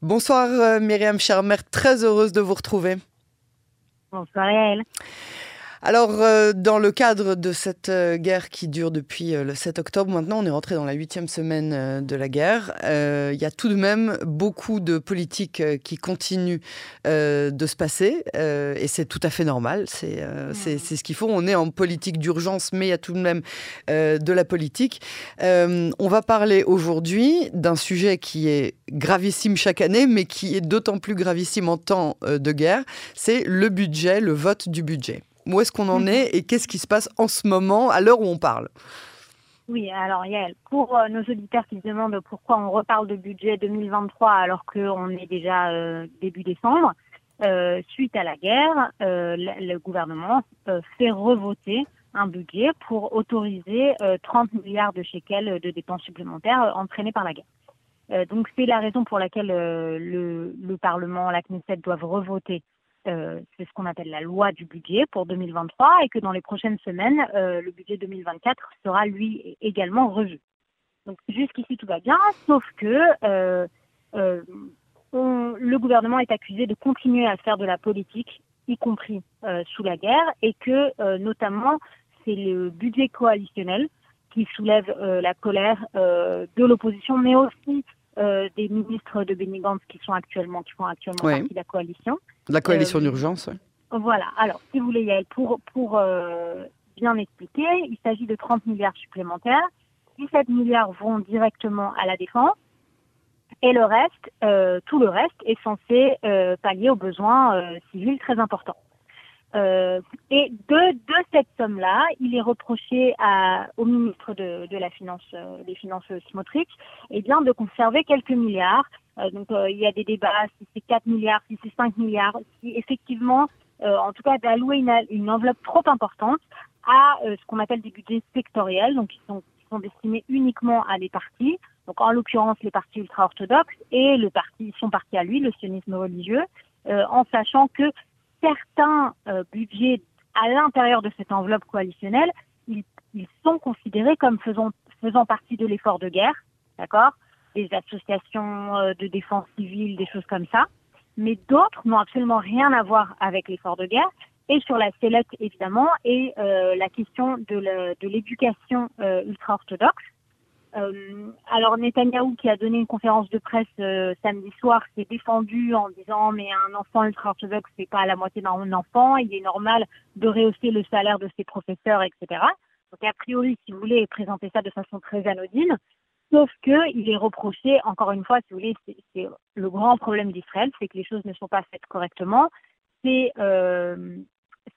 Bonsoir euh, Myriam Charmer, très heureuse de vous retrouver. Bonsoir Yael. Alors, euh, dans le cadre de cette euh, guerre qui dure depuis euh, le 7 octobre, maintenant on est rentré dans la huitième semaine de la guerre, il y a tout de même beaucoup de politiques qui continuent de se passer, et c'est tout à fait normal, c'est c'est ce qu'il faut. On est en politique d'urgence, mais il y a tout de même de la politique. on va parler aujourd'hui d'un sujet qui est gravissime chaque année, mais qui est d'autant plus gravissime en temps de guerre, c'est le budget, le vote du budget. Où est-ce qu'on en mhm. est et qu'est-ce qui se passe en ce moment, à l'heure où on parle? Oui, alors Yael, pour euh, nos auditeurs qui se demandent pourquoi on reparle de budget 2023 alors qu'on est déjà euh, début décembre, euh, suite à la guerre, le, gouvernement fait revoter un budget pour autoriser 30 milliards de shekels de dépenses supplémentaires entraînées par la guerre. donc c'est la raison pour laquelle le, le, Parlement, la Knesset doivent revoter euh, c'est ce qu'on appelle la loi du budget pour 2023 et que dans les prochaines semaines, euh, le budget 2024 sera lui également revu. Donc jusqu'ici tout va bien, sauf que euh, le gouvernement est accusé de continuer à faire de la politique, y compris sous la guerre, et que notamment c'est le budget coalitionnel qui soulève la colère de l'opposition, mais aussi euh, des ministres de Benny qui sont actuellement, qui font actuellement partie de la coalition. La coalition euh, d'urgence. Voilà. Alors, si vous voulez, Yael, pour pour euh, bien expliquer, il s'agit de 30 milliards supplémentaires. 17 milliards vont directement à la défense. Et le reste, tout le reste est censé pallier aux besoins civils très importants. Euh, et de, de cette somme-là, il est reproché à, au ministre de, de la Finance, euh, des Finances Smotrich, eh bien, de conserver quelques milliards. Euh, donc, euh, il y a des débats si c'est 4 milliards, si c'est 5 milliards, si effectivement, en tout cas, d'allouer une, une, enveloppe trop importante à ce qu'on appelle des budgets sectoriels, donc qui sont, qui sont destinés uniquement à des partis. Donc, en l'occurrence, les partis ultra-orthodoxes et le parti, son parti à lui, le sionisme religieux, en sachant que certains euh, budgets à l'intérieur de cette enveloppe coalitionnelle, ils, sont considérés comme faisant, faisant partie de l'effort de guerre, d'accord? Des associations euh, de défense civile, des choses comme ça. Mais d'autres n'ont absolument rien à voir avec l'effort de guerre. Et sur la sellette, évidemment, et euh, la question de l'éducation ultra-orthodoxe, euh, alors Netanyahou qui a donné une conférence de presse euh, samedi soir s'est défendu en disant mais un enfant ultra-orthodoxe c'est pas la moitié d'un enfant, il est normal de rehausser le salaire de ses professeurs, etc. Donc a priori, si vous voulez, présenter ça de façon très anodine, sauf que il est reproché, encore une fois, si vous voulez, c'est le grand problème d'Israël, c'est que les choses ne sont pas faites correctement. C'est euh,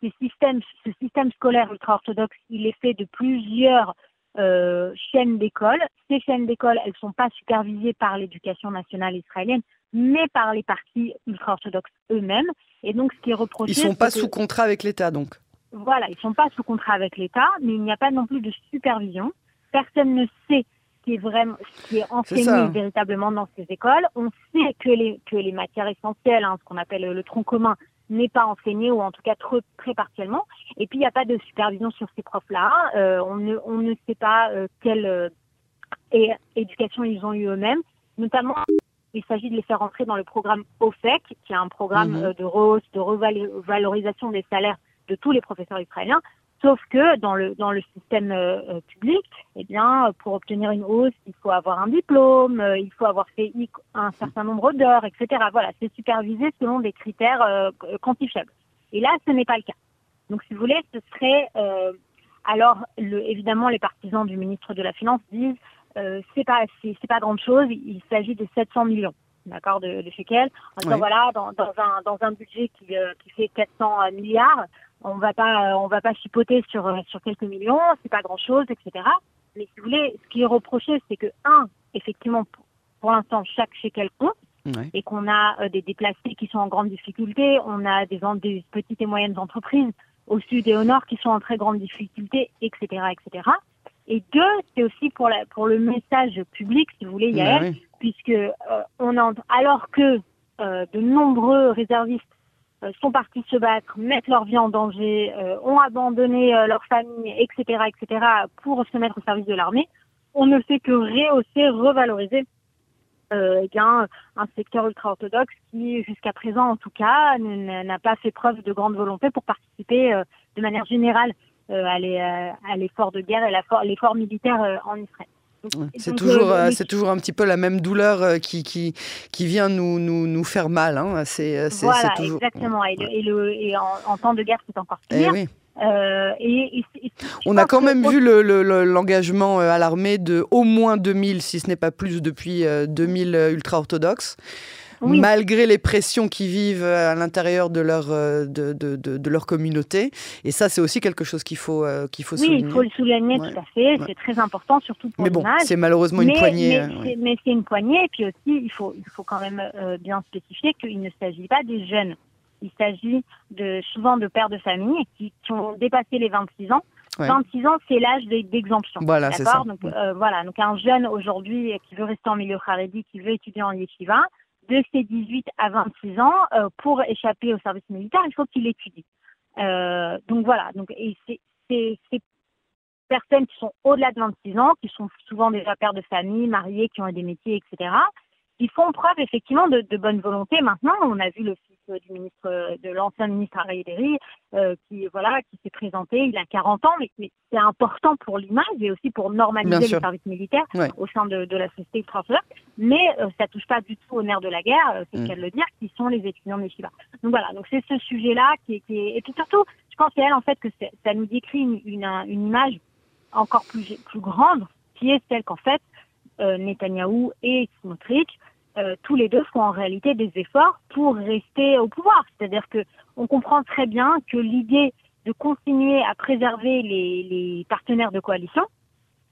ces systèmes, ce système scolaire ultra-orthodoxe, il est fait de plusieurs euh, chaînes d'écoles. Ces chaînes d'écoles, elles sont pas supervisées par l'éducation nationale israélienne, mais par les partis ultra-orthodoxes eux-mêmes. Et donc, ce qui est reproché... Ils sont pas sous contrat avec l'État, donc Voilà, ils sont pas sous contrat avec l'État, mais il n'y a pas non plus de supervision. Personne ne sait ce qui est vraiment, ce qui est enseigné véritablement dans ces écoles. On sait que les, que les matières essentielles, hein, ce qu'on appelle le tronc commun, n'est pas enseigné ou en tout cas très, très partiellement. Et puis il n'y a pas de supervision sur ces profs-là. Euh, on, ne, on ne sait pas euh, quelle euh, éducation ils ont eu eux-mêmes. Notamment, il s'agit de les faire entrer dans le programme OFEC, qui est un programme mhm. de rehausse, de revalorisation des salaires de tous les professeurs israéliens. Sauf que dans le dans le système euh, euh, public, eh bien, pour obtenir une hausse, il faut avoir un diplôme, euh, il faut avoir fait un certain nombre d'heures, etc. Voilà, c'est supervisé selon des critères quantifiables. Et là, ce n'est pas le cas. Donc, si vous voulez, ce serait alors le, évidemment les partisans du ministre de la Finance disent c'est pas c'est pas grande chose, il s'agit de 700 millions d'accord, de, de shekels. En voilà, dans, dans, un, dans un budget qui, qui fait 400 milliards, on va pas, on va pas chipoter sur euh, sur quelques millions, c'est pas grand chose, etc. Mais si vous voulez, ce qui est reproché, c'est que un, effectivement, pour, l'instant, chaque shekel compte. Et qu'on a euh, des déplacés qui sont en grande difficulté, on a des, des petites et moyennes entreprises au sud et au nord qui sont en très grande difficulté, etc., etc. Et deux, c'est aussi pour la, pour le message public, si vous voulez, Yael, puisque euh, on entre, alors que de nombreux réservistes euh, sont partis se battre, mettent leur vie en danger, euh, ont abandonné euh, leur famille, etc., etc., pour se mettre au service de l'armée, on ne fait que rehausser, revaloriser euh, eh bien, un secteur ultra-orthodoxe qui, jusqu'à présent en tout cas, n'a pas fait preuve de grande volonté pour participer euh, de manière générale euh, à l'effort de guerre et l'effort militaire en Israël. C'est toujours, c'est toujours un petit peu la même douleur qui, qui, qui vient nous, nous, nous faire mal. Hein. C'est, voilà, toujours... exactement. Et, le, et, en, temps de guerre, c'est encore pire. Eh oui. Euh, et, On a quand même vu l'engagement euh, à l'armée de au moins 2000, si ce n'est pas plus, depuis 2000 euh, ultra-orthodoxes. malgré les pressions qui vivent à l'intérieur de leur, de, de, de, leur communauté. Et ça, c'est aussi quelque chose qu'il faut, qu'il faut souligner. Oui, il faut le souligner tout à fait. C'est très important, surtout pour Mais bon, c'est malheureusement une poignée. Mais, c'est une poignée. Et puis aussi, il faut, il faut quand même bien spécifier qu'il ne s'agit pas des jeunes. Il s'agit de souvent de pères de famille qui, ont dépassé les 26 ans. 26 ans, c'est l'âge d'exemption. Voilà, c'est ça. Donc, euh, voilà, donc un jeune aujourd'hui qui veut rester en milieu kharedi, qui veut étudier en yeshiva, de ses 18 à 26 ans, euh, pour échapper au service militaire, il faut qu'il étudie. Euh, donc voilà, donc et c'est ces personnes qui sont au-delà de 26 ans, qui sont souvent déjà pères de famille, mariés, qui ont des métiers, etc., ils font preuve effectivement de, de, bonne volonté. Maintenant, on a vu le du ministre, de l'ancien ministre Ariel euh, qui voilà, qui s'est présenté. Il a 40 ans, mais, c'est important pour l'image et aussi pour normaliser le service militaire au sein de, de, la société ultra-orthodoxe. Mais euh, ça touche pas du tout au nerf de la guerre, euh, c'est le mm. cas de le dire, qui sont les étudiants de Yeshiva. Donc voilà, donc c'est ce sujet-là qui, qui est, et puis surtout, je pense qu'elle en fait que ça nous décrit une, une, une image encore plus plus grande, qui est celle qu'en fait euh, Netanyahou et Smotrich euh, tous les deux font en réalité des efforts pour rester au pouvoir. C'est-à-dire que on comprend très bien que l'idée de continuer à préserver les, les, partenaires de coalition,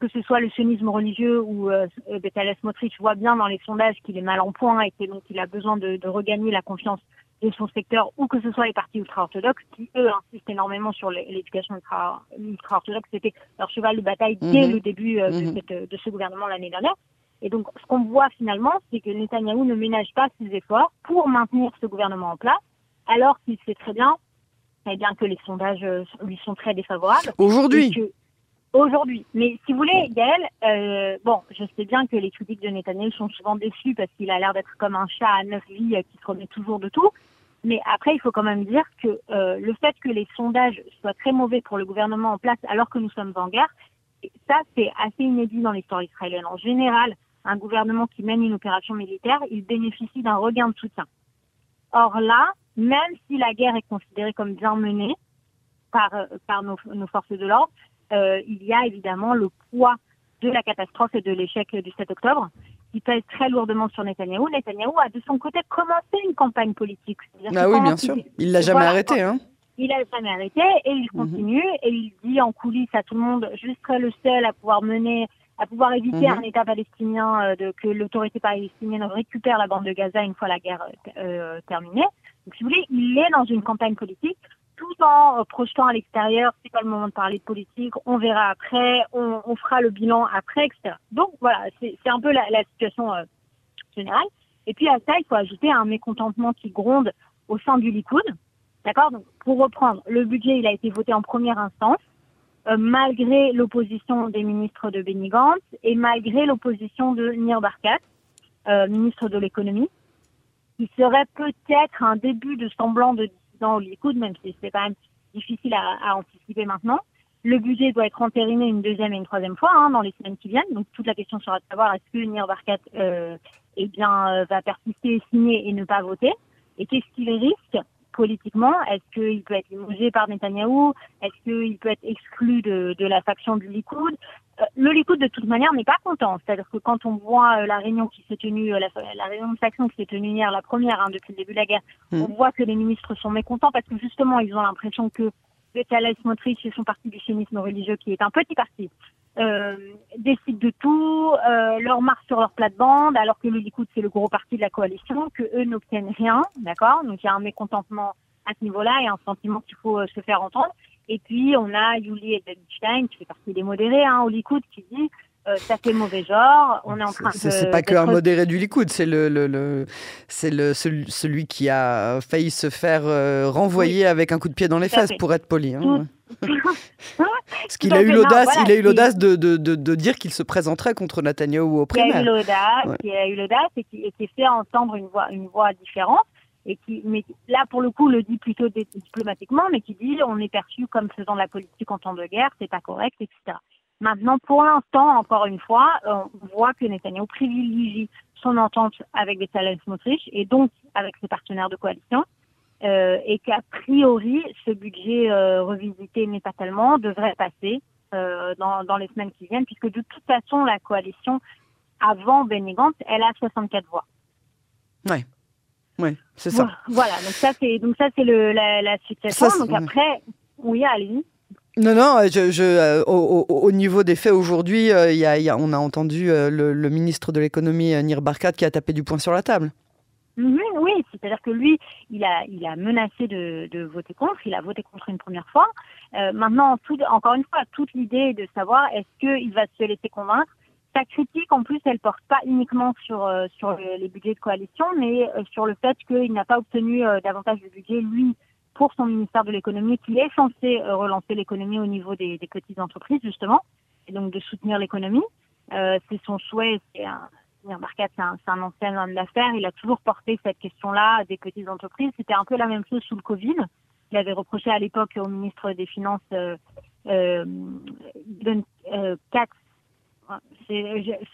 que ce soit le sionisme religieux ou euh, Betalès Motrich voit bien dans les sondages qu'il est mal en point et que donc il a besoin de, de, regagner la confiance de son secteur, ou que ce soit les partis ultra-orthodoxes qui, eux, insistent énormément sur l'éducation ultra-orthodoxe. C'était leur cheval de bataille dès mhm. le début euh, de, mhm. cette, de ce gouvernement l'année dernière. Et donc, ce qu'on voit finalement, c'est que Netanyahou ne ménage pas ses efforts pour maintenir ce gouvernement en place, alors qu'il sait très bien, eh bien que les sondages euh, lui sont très défavorables. Aujourd'hui Aujourd'hui. Mais si vous voulez, Gaël, euh, bon, je sais bien que les critiques de Netanyahou sont souvent déçues parce qu'il a l'air d'être comme un chat à neuf vies euh, qui se remet toujours de tout. Mais après, il faut quand même dire que euh, le fait que les sondages soient très mauvais pour le gouvernement en place alors que nous sommes en guerre, ça, c'est assez inédit dans l'histoire israélienne. En général, un gouvernement qui mène une opération militaire, il bénéficie d'un regain de soutien. Or là, même si la guerre est considérée comme bien menée par, euh, par nos, forces de l'ordre, euh, il y a évidemment le poids de la catastrophe et de l'échec du 7 octobre qui pèse très lourdement sur Netanyahou. Netanyahou a de son côté commencé une campagne politique. Ah oui, bien sûr. Il l'a jamais arrêté. Hein. Il a jamais arrêté et il mhm. continue et il dit en coulisses à tout le monde, je serai le seul à pouvoir mener à pouvoir éviter mhm. un État palestinien, euh, de, que l'autorité palestinienne récupère la bande de Gaza une fois la guerre euh, terminée. Donc, si vous voulez, il est dans une campagne politique tout en euh, projetant à l'extérieur, c'est pas le moment de parler de politique, on verra après, on, on fera le bilan après, etc. Donc voilà, c'est un peu la, la situation euh, générale. Et puis à ça, il faut ajouter un mécontentement qui gronde au sein du Likoud. D'accord? Donc pour reprendre, le budget, il a été voté en première instance. Euh, malgré l'opposition des ministres de Benny Gantz et malgré l'opposition de Nir Barkat, euh, ministre de l'économie, qui serait peut-être un début de semblant de dissident au Likoud, même si c'est quand même difficile à, anticiper maintenant. Le budget doit être entériné une deuxième et une troisième fois hein, dans les semaines qui viennent. Donc toute la question sera de savoir est-ce que Nir Barkat euh, eh bien, va persister, signer et ne pas voter. Et qu'est-ce qu'il risque politiquement Est-ce qu'il peut être limogé par Netanyahou Est-ce qu'il peut être exclu de, de, la faction du Likoud euh, Le Likoud, de toute manière, n'est pas content. C'est-à-dire que quand on voit euh, la réunion qui s'est tenue, euh, la, la, réunion de faction qui s'est tenue hier, la première hein, depuis le début de la guerre, hmm. on voit que les ministres sont mécontents parce que justement, ils ont l'impression que Bezalel Smotrich et son parti du sionisme religieux, qui est un petit parti, euh, décident de tout, euh, leur marche sur leur plate-bande, alors que le Likoud, c'est le gros parti de la coalition, que eux n'obtiennent rien, d'accord? Donc il y a un mécontentement à ce niveau-là et un sentiment qu'il faut euh, se faire entendre. Et puis on a Yuli Edelstein, qui fait partie des modérés hein, au Likoud, qui dit ça fait mauvais genre. On est en train de. C'est pas qu'un modéré du Likoud, c'est le, le, c'est le celui qui a failli se faire euh, renvoyer avec un coup de pied dans les fesses, pour être poli. Hein. Parce qu'il a eu l'audace, il a eu l'audace de, de, de, dire qu'il se présenterait contre Netanyahou au primaire. Il a eu l'audace, il a eu l'audace et qui, qui fait entendre une voix, une voix différente et qui, mais là pour le coup le dit plutôt diplomatiquement, mais qui dit on est perçu comme faisant de la politique en temps de guerre, c'est pas correct, etc. Maintenant, pour l'instant, encore une fois, on voit que Netanyahu privilégie son entente avec Bezalel Smotrich et donc avec ses partenaires de coalition, euh, et qu'a priori, ce budget euh, revisité, mais pas tellement, devrait passer euh, dans, dans, les semaines qui viennent, puisque de toute façon, la coalition, avant Benny elle a 64 voix. Ouais. Oui, c'est ça. Voilà, donc ça c'est donc ça c'est le la, la situation. donc après, oui, allez-y. Non, non, je, je euh, au, au, niveau des faits aujourd'hui, euh, y a, y on a entendu euh, le, ministre de l'économie Nir Barkat qui a tapé du poing sur la table. Oui, oui, c'est-à-dire que lui, il a, il a menacé de, de voter contre, il a voté contre une première fois. maintenant, tout, encore une fois, toute l'idée est de savoir est-ce qu'il va se laisser convaincre? Sa critique, en plus, elle porte pas uniquement sur euh, les budgets de coalition, mais euh, sur le fait qu'il n'a pas obtenu euh, davantage de budget lui pour son ministère de l'économie, qui est censé relancer l'économie au niveau des, des, petites entreprises justement, et donc de soutenir l'économie. c'est son souhait. C'est un, c'est un, un, ancien homme d'affaires. Il a toujours porté cette question-là des petites entreprises. C'était un peu la même chose sous le Covid. Il avait reproché à l'époque au ministre des Finances euh, euh, Katz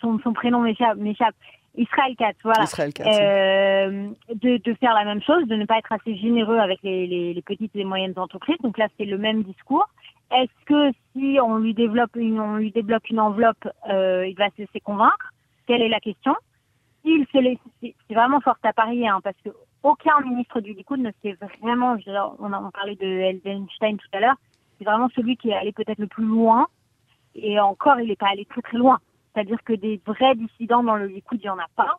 son, son prénom m'échappe. Israël Katz, voilà. Israël Katz, euh, de, de, faire la même chose, de ne pas être assez généreux avec les, les, les petites et moyennes entreprises. Donc là, c'est le même discours. Est-ce que si on lui développe une, on lui débloque une enveloppe, euh, il va se laisser convaincre? Quelle est la question? Se laisse, c'est vraiment fort à parier, hein, parce que aucun ministre du Likoud ne sait vraiment. On a on parlait de Eldenstein tout à l'heure. C'est vraiment celui qui est allé peut-être le plus loin et encore, il n'est pas allé très très loin. C'est-à-dire que des vrais dissidents dans le Likoud, il n'y en a pas.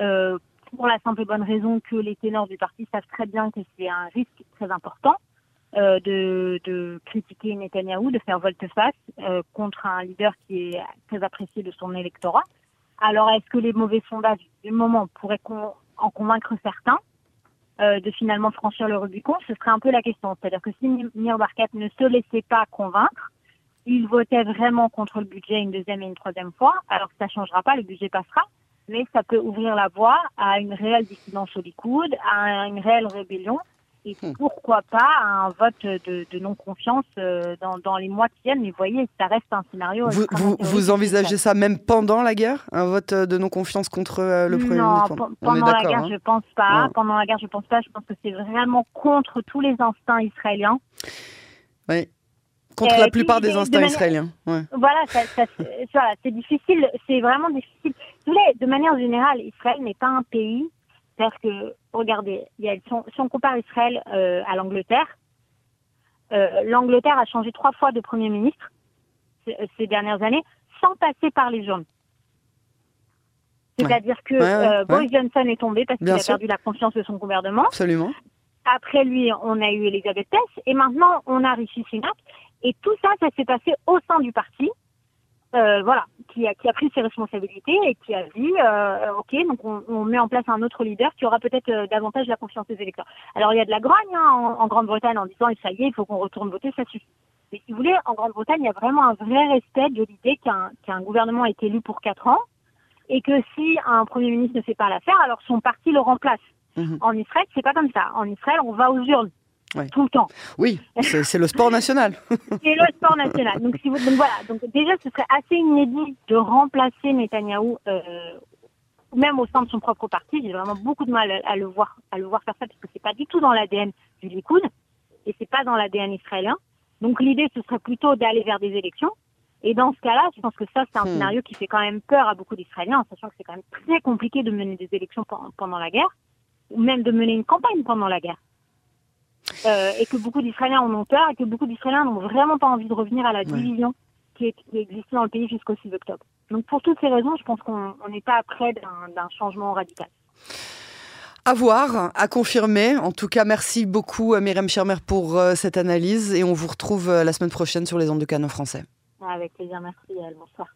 Euh, pour la simple et bonne raison que les ténors du parti savent très bien que c'est un risque très important euh, de, de, critiquer Netanyahou, de faire volte-face euh, contre un leader qui est très apprécié de son électorat. Alors, est-ce que les mauvais sondages du moment pourraient en convaincre certains euh, de finalement franchir le Rubicon? Ce serait un peu la question. C'est-à-dire que si Nir Barkat ne se laissait pas convaincre, il votait vraiment contre le budget une deuxième et une troisième fois, alors ça changera pas, le budget passera, mais ça peut ouvrir la voie à une réelle dissidence au Likoud, à une réelle rébellion, et hmm. pourquoi pas à un vote de, de non-confiance euh, dans, dans, les mois qui viennent. Mais voyez, ça reste un scénario. Vous, vous, vous envisagez ça même pendant la guerre Un vote de non-confiance contre euh, le Premier ministre Non, pendant la guerre, hein je pense pas. Pendant la guerre, je pense pas. Je pense que c'est vraiment contre tous les instincts israéliens. Oui. Contre la plupart des instincts israéliens. Voilà, c'est difficile, c'est vraiment difficile. de manière générale, Israël n'est pas un pays. C'est-à-dire que, regardez, il y a, si, on, compare Israël euh, à l'Angleterre, euh, l'Angleterre a changé trois fois de Premier ministre ces dernières années sans passer par les jaunes. C'est-à-dire que euh, Boris Johnson est tombé parce qu'il a perdu la confiance de son gouvernement. Absolument. Après lui, on a eu Elisabeth Tess et maintenant on a Rishi Sunak. Et tout ça, ça s'est passé au sein du parti, euh, voilà, qui a, qui a pris ses responsabilités et qui a dit, euh, ok, donc on, on, met en place un autre leader qui aura peut-être euh, davantage la confiance des électeurs. Alors il y a de la grogne hein, en, en Grande-Bretagne en disant, ça y est, il faut qu'on retourne voter, ça suffit. Mais si vous voulez, en Grande-Bretagne, il y a vraiment un vrai respect de l'idée qu'un qu'un gouvernement est élu pour quatre ans et que si un premier ministre ne fait pas l'affaire, alors son parti le remplace. Mhm. En Israël, c'est pas comme ça. En Israël, on va aux urnes. Tout le temps. Oui, c'est le sport national. c'est le sport national. Donc, si vous, donc voilà. Donc déjà, ce serait assez inédit de remplacer Netanyahou, euh, même au sein de son propre parti. J'ai vraiment beaucoup de mal à, le voir, à le voir faire ça parce que c'est pas du tout dans l'ADN du Likoud et c'est pas dans l'ADN israélien. Donc l'idée, ce serait plutôt d'aller vers des élections. Et dans ce cas-là, je pense que ça, c'est un hmm. scénario qui fait quand même peur à beaucoup d'Israéliens, sachant que c'est quand même très compliqué de mener des élections pendant la guerre, ou même de mener une campagne pendant la guerre. Euh, et que beaucoup d'Israéliens en ont peur et que beaucoup d'Israéliens n'ont vraiment pas envie de revenir à la division qui, qui existait dans le pays jusqu'au 6 octobre. Donc pour toutes ces raisons, je pense qu'on n'est pas près d'un changement radical. À voir, à confirmer. En tout cas, merci beaucoup Myriam Schermer pour euh, cette analyse et on vous retrouve euh, la semaine prochaine sur les ondes de Canon français. Avec plaisir, merci. Bonsoir.